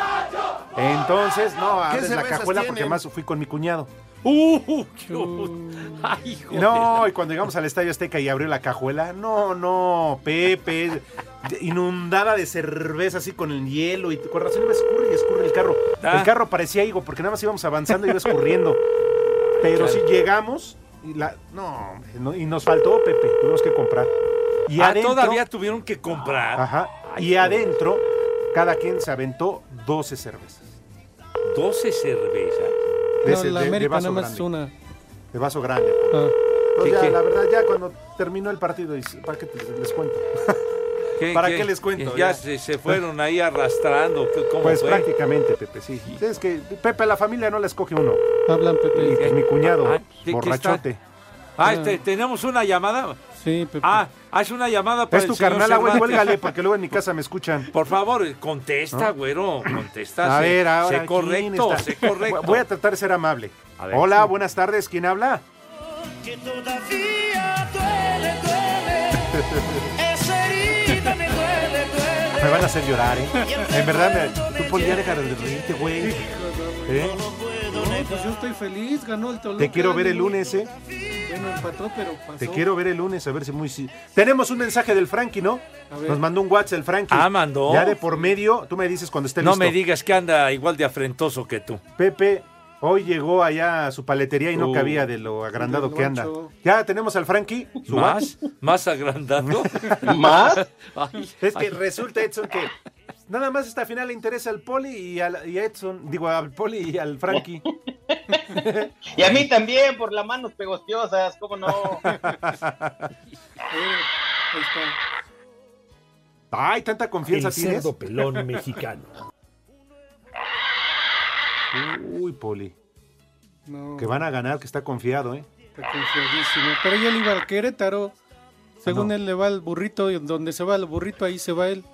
Entonces, no, ¿Qué abres la cajuela porque más fui con mi cuñado. ¡Uh! ¡Ay, hijo Y no, y cuando llegamos al Estadio Azteca y abrió la cajuela, no, no, Pepe, inundada de cerveza así con el hielo y con razón iba a escurrir y escurre el carro. Ah. El carro parecía higo porque nada más íbamos avanzando y iba escurriendo. Pero Claro. si llegamos y la no, y nos faltó Pepe, tuvimos que comprar. Y ah, adentro, todavía tuvieron que comprar. ajá, y adentro cada quien se aventó 12 cervezas. 12 cervezas. De No, ese- la de- de América vaso nada más es grande. una. De vaso grande. Ah. Pues ¿Qué, ya, qué? la verdad, ya cuando terminó el partido, ¿para qué te- les cuento? ¿Qué- ¿Para qué? qué les cuento? Ya, Ya. Se, se fueron ahí arrastrando. ¿qué- ¿Cómo Pues fue? prácticamente, Pepe, sí. Es que Pepe, la familia no la escoge uno. Hablan, Y Pepe. pues mi cuñado, Ah, ¿qué- qué borrachote. Ah, este, tenemos una llamada. Sí, Pepe. Ah, haz una llamada para Es el tu señor carnal, ah, güey, cuélgale, porque luego en mi casa me escuchan. Por favor, contesta, güero, contesta. A sé- ver, ahora. Sé ¿quién correcto, está? sé correcto. Voy a tratar de ser amable. A ver. Hola, buenas tardes, ¿quién habla? que todavía duele, duele. Esa herida me duele, duele. Me van a hacer llorar, ¿eh? En verdad, me, tú Poli, ya deja de reírte, güey. ¿Eh? No, pues yo estoy feliz, ganó el Toluca. Te quiero ver el lunes, ¿eh? Bueno, empató, pero pasó. Te quiero ver el lunes, a ver si muy... Tenemos un mensaje del Frankie, ¿no? Nos mandó un WhatsApp el Frankie. Ah, mandó. Ya de por medio, tú me dices cuando esté No listo. me digas que anda igual de afrentoso que tú. Pepe, hoy llegó allá a su paletería y no Uh. cabía de lo agrandado que anda. Ya tenemos al Frankie. Su ¿Más? ¿Más agrandado? ¿Más? Ay, Es que ay. resulta, Edson, que nada más esta final le interesa al Poli y, al, y a Edson, digo, al Poli y al Frankie. Y a mí también, por las manos pegostiosas, ¿cómo no? Ahí está. Ay, tanta confianza El tienes. cerdo pelón mexicano. Uy, Poli. No, Que van a ganar, que está confiado, ¿eh? está confiadísimo. Pero ya le iba al Querétaro. Según no. él le va el burrito, y donde se va el burrito, ahí se va él.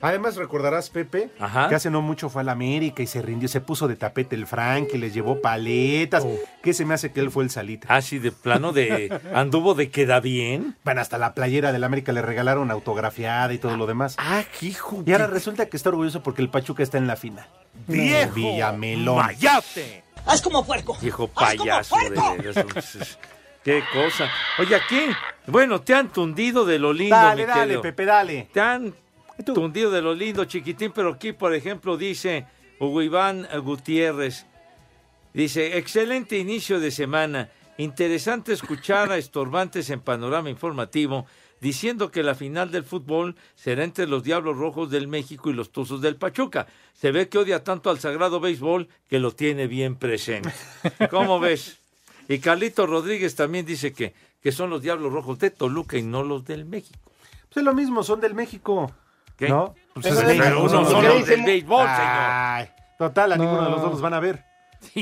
Además, recordarás, Pepe, Ajá. que hace no mucho fue a la América y se rindió, se puso de tapete el Frank, y les llevó paletas. ¿Qué se me hace que él fue el salita? Así de plano de anduvo de queda bien. Bueno, hasta la playera del América le regalaron autografiada y todo lo demás. Ah, hijo. Y ahora resulta que está orgulloso porque el Pachuca está en la final. Viejo Villamelón. ¡Mayate! Haz como puerco. Viejo payaso de. Qué cosa. Oye, aquí, bueno, te han tundido de lo lindo, Dale, mi dale, querido. Pepe, dale. Te han tundido de lo lindo, chiquitín, pero aquí, por ejemplo, dice Hugo Iván Gutiérrez, dice, excelente inicio de semana, interesante escuchar a estorbantes en panorama informativo diciendo que la final del fútbol será entre los Diablos Rojos del México y los Tuzos del Pachuca. Se ve que odia tanto al sagrado béisbol que lo tiene bien presente. ¿Cómo ves? Y Carlito Rodríguez también dice que, que son los Diablos Rojos de Toluca y no los del México. Pues es lo mismo, son del México. ¿Qué? ¿No? Pues es son unos los son del- béisbol, señor. Ay, total, a No. ninguno de los dos los van a ver.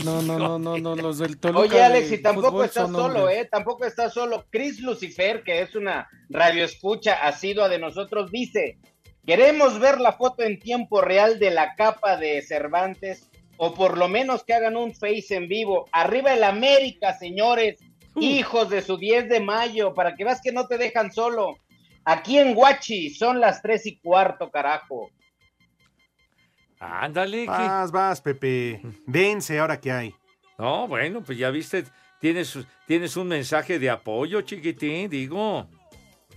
No, no, no, no, no, los del Toluca. Oye, Alex, y tampoco fútbol estás son solo, hombres. ¿eh? Tampoco estás solo. Chris Lucifer, que es una radioescucha asidua de nosotros, dice: Queremos ver la foto en tiempo real de la capa de Cervantes, o por lo menos que hagan un face en vivo. Arriba el América, señores, hijos de su 10 de mayo, para que veas que no te dejan solo. Aquí en Guachi son las tres y cuarto, carajo. Ándale. que- Vas, vas, Pepe. Dense ahora que hay. No, bueno, pues ya viste, tienes, tienes un mensaje de apoyo, chiquitín, digo.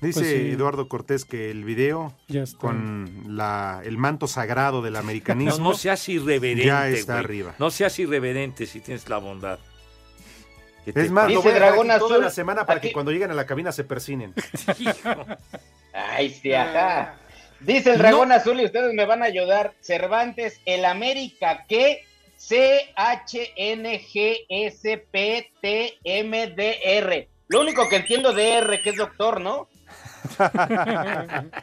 Dice Pues sí. Eduardo Cortés que el video Ya está. con la, el manto sagrado del americanismo No, no seas irreverente. ya está güey. arriba. No seas irreverente si tienes la bondad. ¿Qué te Es más, lo Dice voy a Dragón aquí toda Azul, la semana para aquí- que cuando lleguen a la cabina se persinen. Ay, sí, ajá. Dice el dragón azul y ustedes me van a ayudar. Cervantes, el América que C H N G S P T M D R. Lo único que entiendo de R que es doctor, ¿no?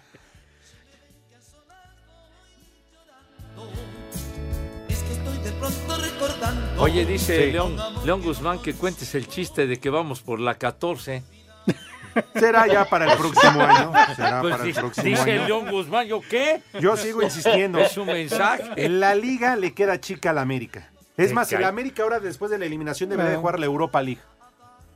Oye, dice Sí. León, León Guzmán que cuentes el chiste de que vamos por la 14. Será ya para el próximo año. Será Pues para el di- próximo dice año. León Guzmán, ¿yo qué? Yo sigo insistiendo. Es un mensaje. En la liga le queda chica al América. Es Te más, el. América ahora después de la eliminación debería de jugar la Europa League.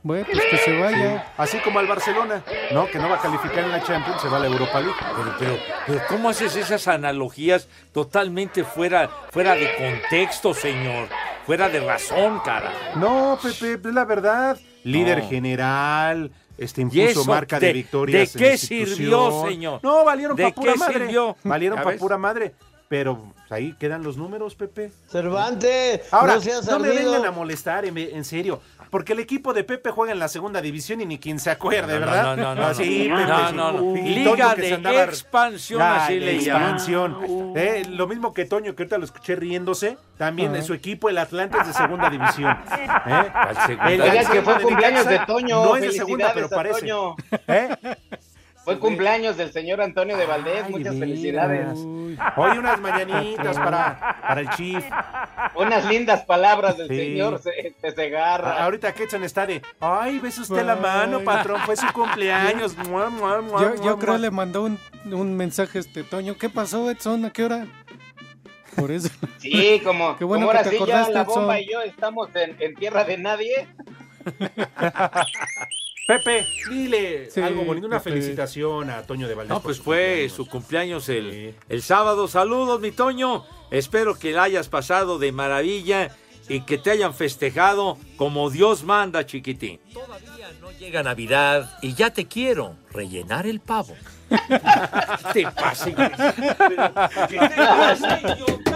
Bueno, pues que se vaya. Así como al Barcelona, ¿no? Que no va a calificar en la Champions, se va a la Europa League. Pero, pero, pero ¿cómo haces esas analogías totalmente fuera, fuera de contexto, señor? Fuera de razón, cara. No, Pepe, es la verdad. Líder No. general, este ¿Y impuso marca de, de- victorias. de en qué sirvió, señor? No, valieron ¿De para pura qué madre. sirvió? Valieron ¿Ya para pura madre. Pero ahí quedan los números, Pepe. Cervantes, Ahora, no seas no me vengan a molestar, en, en serio. Porque el equipo de Pepe juega en la segunda división y ni quien se acuerde, No, no, ¿verdad? no, no, no, Ah, sí, no. Pepe, No, no, no. Y Liga de andaba- expansión, Ah, así de le expansión. Eh, lo mismo que Toño, que ahorita lo escuché riéndose. También en su equipo, el Atlante es de segunda división. ¿Eh? El Necaxa que fue de cumpleaños de Necaxa Toño. No es de segunda, pero parece. ¿Eh? Fue cumpleaños del señor Antonio de Valdés. Ay, Muchas de felicidades. Hoy unas mañanitas para, para el Chief. Unas lindas palabras del Sí. señor Se- Se Segarra. A- Ahorita Ketson está de, ay, ves usted la mano, patrón, fue su cumpleaños. Mua, mua, mua, Yo, mua, yo creo mua. le mandó un, un mensaje a este Toño. ¿Qué pasó, Edson? ¿A qué hora? Por eso. Sí, como, Qué bueno como que ahora te sí ya la bomba Edson. y yo estamos en, en tierra de nadie. Pepe, dile Sí, algo bonito, una Pepe. felicitación a Toño de Valdés. No, pues su fue cumpleaños. su cumpleaños el, el sábado. Saludos, mi Toño. Espero que la hayas pasado de maravilla y que te hayan festejado como Dios manda, chiquitín. Todavía no llega Navidad y ya te quiero rellenar el pavo. te pase,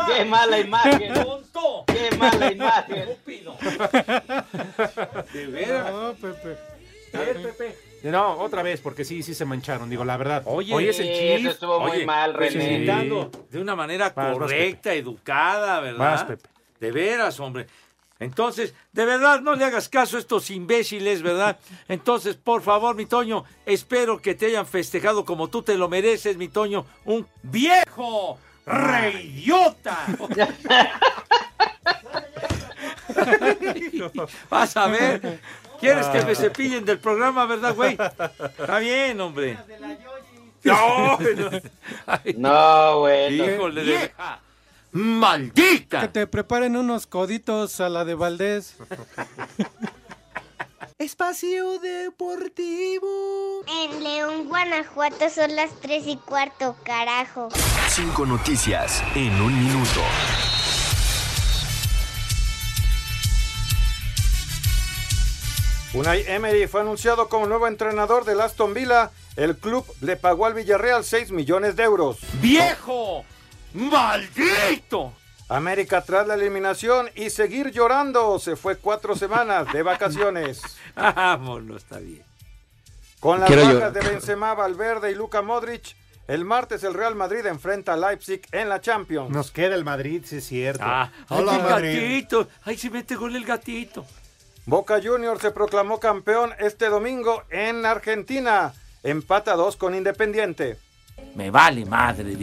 ¡Qué mala imagen! tonto! ¡Qué mala imagen! De veras. No, Pepe. A ver, Pepe. No, otra vez, porque sí, sí se mancharon, digo, la verdad. Oye, Hoy es el Chief. eso estuvo muy Oye, mal, pues, René. de una manera Vas, vas, correcta, educada, ¿verdad? Vas, Pepe. De veras, hombre. Entonces, de verdad, no le hagas caso a estos imbéciles, ¿verdad? Entonces, por favor, mi Toño, espero que te hayan festejado como tú te lo mereces, mi Toño. Un viejo reidiota. Vas a ver. ¿Quieres que me cepillen del programa, verdad, güey? Está bien, hombre. No, no. Güey. no. híjole de... ¡Vieja! ¡Maldita! Que te preparen unos coditos a la de Valdés. Espacio Deportivo. En León, Guanajuato son las 3 y cuarto, carajo. Cinco noticias en un minuto. Unai Emery fue anunciado como nuevo entrenador del Aston Villa. El club le pagó al Villarreal 6 millones de euros. ¡Viejo! ¡Maldito! América tras la eliminación y seguir llorando. Se fue cuatro semanas de vacaciones. Vámonos, está bien. Con las Quiero bajas llorar. de Benzema, Valverde y Luka Modric, el martes el Real Madrid enfrenta a Leipzig en la Champions. Nos queda el Madrid, sí es cierto. Ah, ay, Hola, el Madrid. gatito. Ay, se mete gol el gatito. Boca Juniors se proclamó campeón este domingo en Argentina. Empata a dos con Independiente. Me vale madre.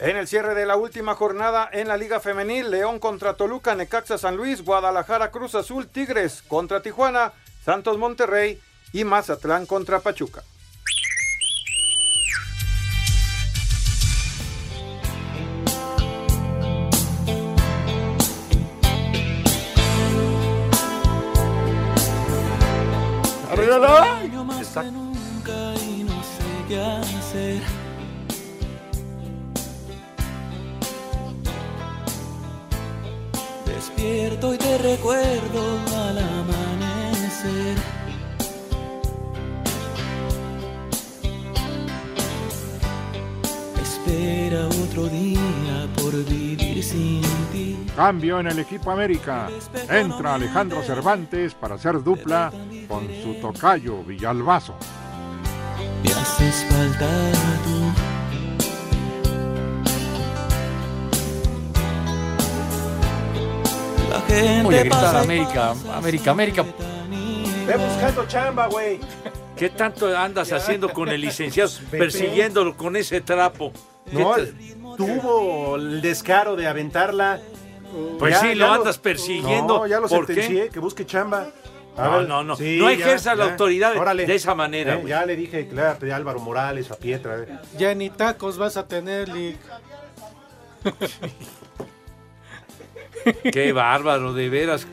En el cierre de la última jornada en la Liga Femenil, León contra Toluca, Necaxa San Luis, Guadalajara Cruz Azul, Tigres contra Tijuana, Santos Monterrey y Mazatlán contra Pachuca. mírala. Está. Nunca y no sé qué hacer. Despierto y te recuerdo al amanecer. Espera otro día por vivir sin ti. Cambio en el equipo América. Entra Alejandro Cervantes para hacer dupla con su tocayo Villalbazo. Me haces falta tú. Oye, gritar América, América, América. Ve buscando chamba, güey. ¿Qué tanto andas haciendo con el licenciado? Persiguiéndolo con ese trapo. No, ¿Qué te- tuvo el descaro de aventarla. Pues sí, lo andas persiguiendo. No, ya lo ¿Por qué? sentencié, que busque chamba. A No, ver, no, no. sí, no ejerza la ya. autoridad Órale. de esa manera. Eh, ya le dije voy a Álvaro Morales a Pietra. eh. Ya ni tacos vas a tener, Lick. Qué bárbaro, de veras.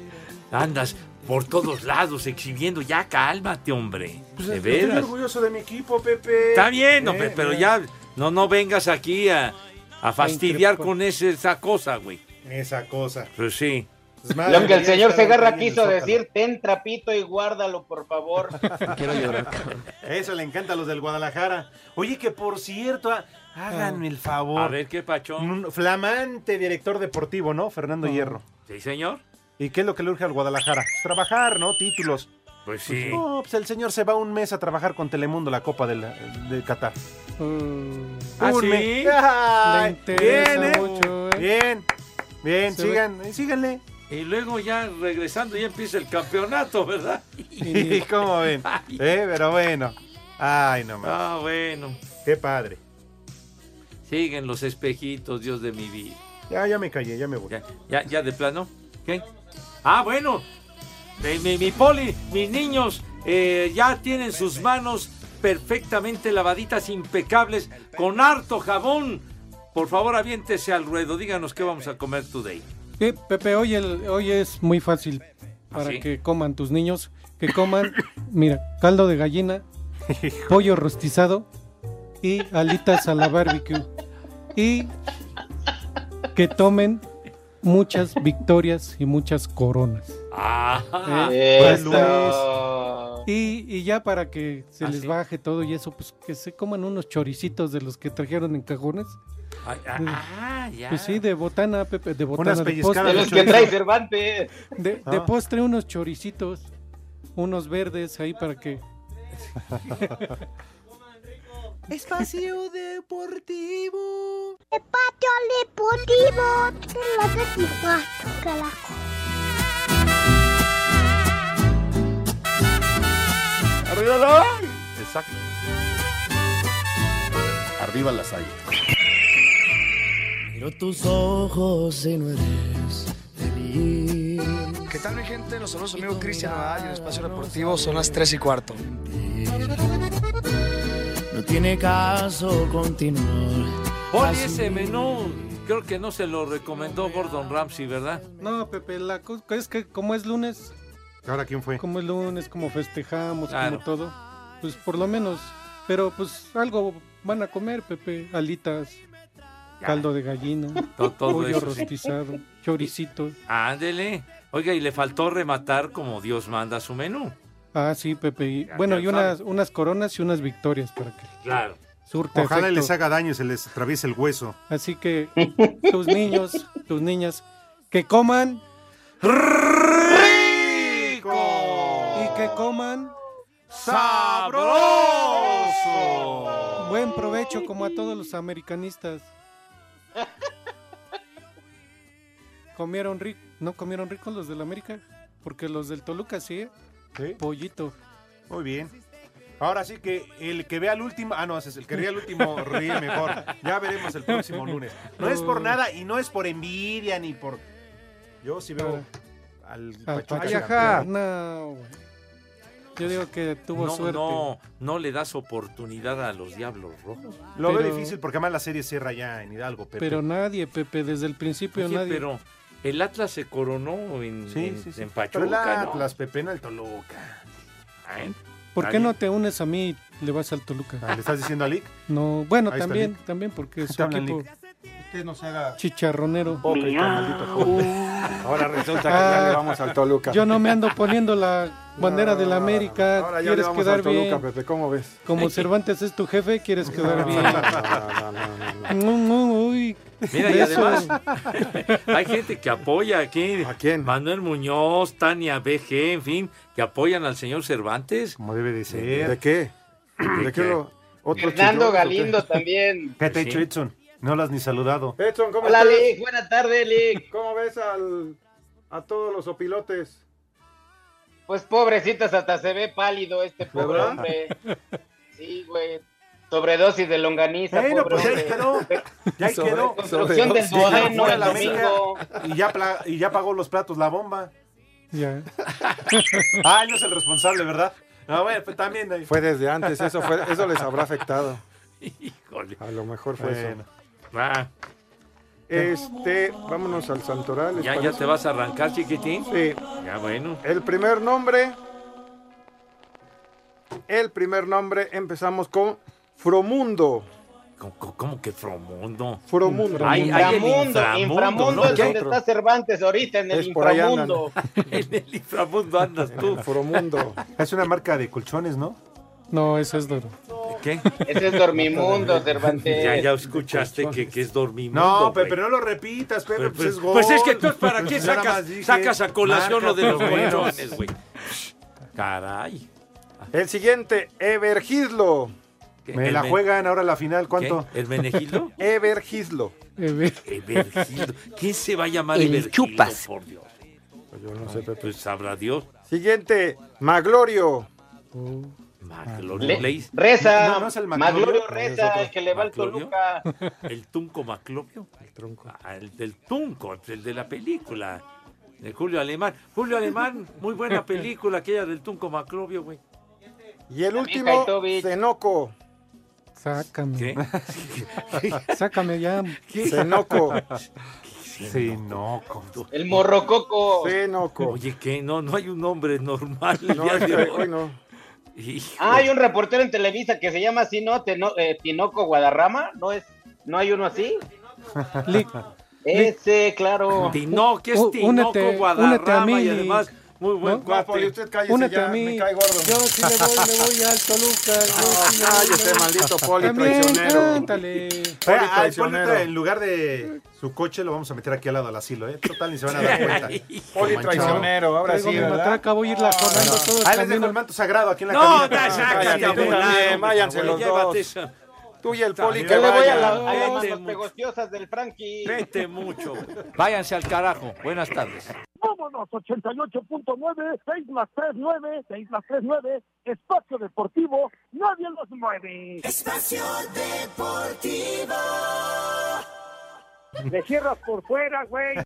Andas por todos lados exhibiendo. Ya cálmate, hombre. Pues, de estoy veras. orgulloso de mi equipo, Pepe. Está bien, Eh, hombre, pero eh. ya no, no vengas aquí a, a fastidiar con ese- esa cosa, güey. Esa cosa. Pues sí. Es Lo que el señor Segarra quiso decir, ten trapito y guárdalo, por favor. Quiero llorar. Eso le encanta a los del Guadalajara. Oye, que por cierto, háganme el favor. A ver, ¿qué pachón? Un flamante director deportivo, ¿no? Fernando Hierro. Sí, señor. ¿Y qué es lo que le urge al Guadalajara? Pues trabajar, ¿no? Títulos. Pues sí. No, pues el señor se va un mes a trabajar con Telemundo la Copa del- de Qatar. ¿Ah, Un sí? mes. Ay, Le interesa bien, ¿eh? mucho, ¿eh? Bien, bien, Se sigan, síganle. Y luego ya regresando ya empieza el campeonato, ¿verdad? ¿Y cómo ven? Eh, pero bueno. Ay, no más. Ah, bueno. Qué padre. Siguen los espejitos, Dios de mi vida. Ya, ya me callé, ya me voy. Ya, ya, ya de plano. ¿Qué? Ah, bueno. Mi, mi poli, mis niños eh, ya tienen sus manos perfectamente lavaditas, impecables, con harto jabón. Por favor, aviéntese al ruedo. Díganos qué vamos a comer today. Sí, Pepe, hoy, el, hoy es muy fácil para ¿Sí? que coman tus niños. Que coman, mira, caldo de gallina, pollo rostizado y alitas a la barbecue. Y que tomen muchas victorias y muchas coronas. Ah, ¿Eh? Pues, y, y ya para que se ¿Ah, les sí? baje todo y eso, pues que se coman unos choricitos de los que trajeron en cajones. Ay, ah, ah, ya. Pues sí, de botana, Pepe, de botana. Unas de pellizcadas postre. De los que trae Cervantes. De, de Ah. postre unos choricitos, unos verdes ahí para que... Espacio Deportivo. Espacio Deportivo. La 24, carajo. ¡Arriba Exacto. Arriba las hay. Miro tus ojos y no eres feliz. ¿Qué tal mi gente? Los saludos amigo Cristian Nadal y el Espacio Deportivo son las 3 y cuarto. No tiene caso continuar. Así. ese menú, creo que no se lo recomendó Gordon Ramsay, ¿verdad? No, Pepe, la cosa es que como es lunes, ¿Ahora quién fue? como es lunes, como festejamos, Claro. como todo, pues por lo menos, pero pues algo van a comer, Pepe, alitas, caldo de gallina, To- todo pollo eso, sí. rostizado, choricito. Ándele. Oiga, y le faltó rematar como Dios manda su menú. Ah, sí, Pepe. y- bueno, y unas, unas coronas y unas victorias para que Claro. surte Ojalá efecto. les haga daño y se les atraviese el hueso. Así que tus niños, tus niñas, que coman que coman ¡Sabroso! buen provecho como a todos los americanistas. Comieron rico, no comieron rico los del América, porque los del Toluca sí, ¿eh? Sí. pollito. Muy bien. Ahora sí que el que vea al último, ah no, es el que vea al último ríe mejor. Ya veremos el próximo lunes. No es por nada y no es por envidia ni por yo sí veo al Al Pachuca Pachuca. campeón. No, güey. Yo digo que tuvo no, suerte. no, no le das oportunidad a los Diablos Rojos. Lo Pero- veo difícil porque además la serie cierra ya en Hidalgo, Pepe. Pero nadie, Pepe, desde el principio Oye, nadie. pero el Atlas se coronó en, sí, en, sí, sí. en Pero el Pachuca, ¿no? Atlas, Pepe, no el Toluca. Ay, ¿Por qué no te unes a mí y le vas al Toluca? Ah, ¿Le estás diciendo a Lick? No, bueno, Ahí también, también porque su equipo, Lick. Usted no se haga Chicharronero. hipócrita, maldito Julio. Ahora resulta que ya le vamos al Toluca. Ah, Yo no me ando poniendo la bandera de la América. Ahora ya le ¿Quieres vamos quedar al Toluca, bien? Pepe, ¿cómo ves? Como Cervantes es tu jefe, ¿quieres quedar bien? No, no, no, no. Uy. Mira, y además hay gente que apoya aquí. ¿A quién? Manuel Muñoz, Tania BG, en fin, que apoyan al señor Cervantes. Como debe de ser. ¿De qué? ¿De qué otro Fernando Galindo qué? también. ¿Qué te ha Sí. dicho Edson? No lo has ni saludado. Edson, ¿cómo Hola, estás? Lick. Buenas tardes, Lick. ¿Cómo ves al, a todos los opilotes? Pues pobrecitas, hasta se ve pálido este pobre ¿Verdad? hombre. Sí, güey. Sobredosis de longaniza, Bueno, pobre pues ahí hombre. quedó. Ya ahí Sobre- quedó. Construcción del fuera el la domingo. Y ya, pla- y ya pagó los platos la bomba. Ya. Ah, él no es el responsable, ¿verdad? No, bueno, pues también. ahí. Fue desde antes, eso, fue, eso les habrá afectado. Híjole. A lo mejor fue Bueno. Ah, eso. Este, vámonos al Santoral. ¿les ¿ya, ya te vas a arrancar, chiquitín? Sí. Ya, bueno. El primer nombre. El primer nombre empezamos con Fromundo. ¿Cómo, cómo- que Fromundo? Fromundo. Hay, hay el Inframundo, inframundo, inframundo ¿no? es ¿Qué? donde está Cervantes ahorita, en el Es inframundo. En el inframundo andas tú. Fromundo. Es una marca de colchones, ¿no? No, eso es duro. ¿Qué? Ese es Dormimundo, Cervantes. Ya, ya escuchaste que, que es dormimundo. No. Pepe, pero no lo repitas, Pepe, Pero, pues, pues, es gol. pues es que entonces, ¿para qué Pues sacas, dije, sacas a colación lo de los pues, colchones, güey? Caray. El siguiente, Evergislo. ¿Qué? Me ¿El la juegan ahora la final, ¿cuánto? ¿Qué? ¿El Menegildo? Evergislo. Ve. Evergildo. ¿Quién se va a llamar El Evergildo, Chupas. por Dios? Pues yo no sé, Pepe. Pues sabrá Dios. Siguiente, Maglorio. Le- Leis. Reza, No, no es el Maclovio. Reza, el que le va al. Toluca. El Tunco Maclovio. El tronco. Ah, el del Tunco, el de la película. De Julio Alemán. Julio Alemán, muy buena película aquella del Tunco Maclovio, güey. Y el último. Zenoco. Sácame. ¿Qué? Sácame ya. Zenoco. Sí, no. con- El morrococo. Zenoco. Oye, ¿qué? No, no hay un nombre normal el No, día de hoy. hoy no. Hijo. Ah, hay un reportero en Televisa que se llama así, ¿no? Teno- eh, Tinoco Guadarrama, ¿no es? ¿No hay uno así? Ese, claro. Tinoco, es Tinoco, únete- únete a Guadarrama mí, y además muy buen ¿no? No, Poli, cuate. usted cállese únete ya, a mí. me cae gordo. Yo sí le voy, le voy al Toluca. yo Cállese, voy. maldito Poli También, traicionero. cántale. Poli traicionero. En lugar de su coche lo vamos a meter aquí al lado del asilo, ¿eh? Total, ni se van a dar cuenta. Poli traicionero, ahora Traigo sí, mi ¿verdad? matraca, voy a irla jornando todo el Ahí les dejo el manto sagrado aquí en la No, ya, váyanse los dos. Tú y el Poli que le voy a, las pegociosas del Frankie. Vete mucho. Váyanse al carajo. Buenas tardes. Vámonos, 88.9, 6 más 3, 9, 6 más 3, 9, espacio deportivo, nadie los mueve. Espacio Deportivo. Le cierras por fuera, güey.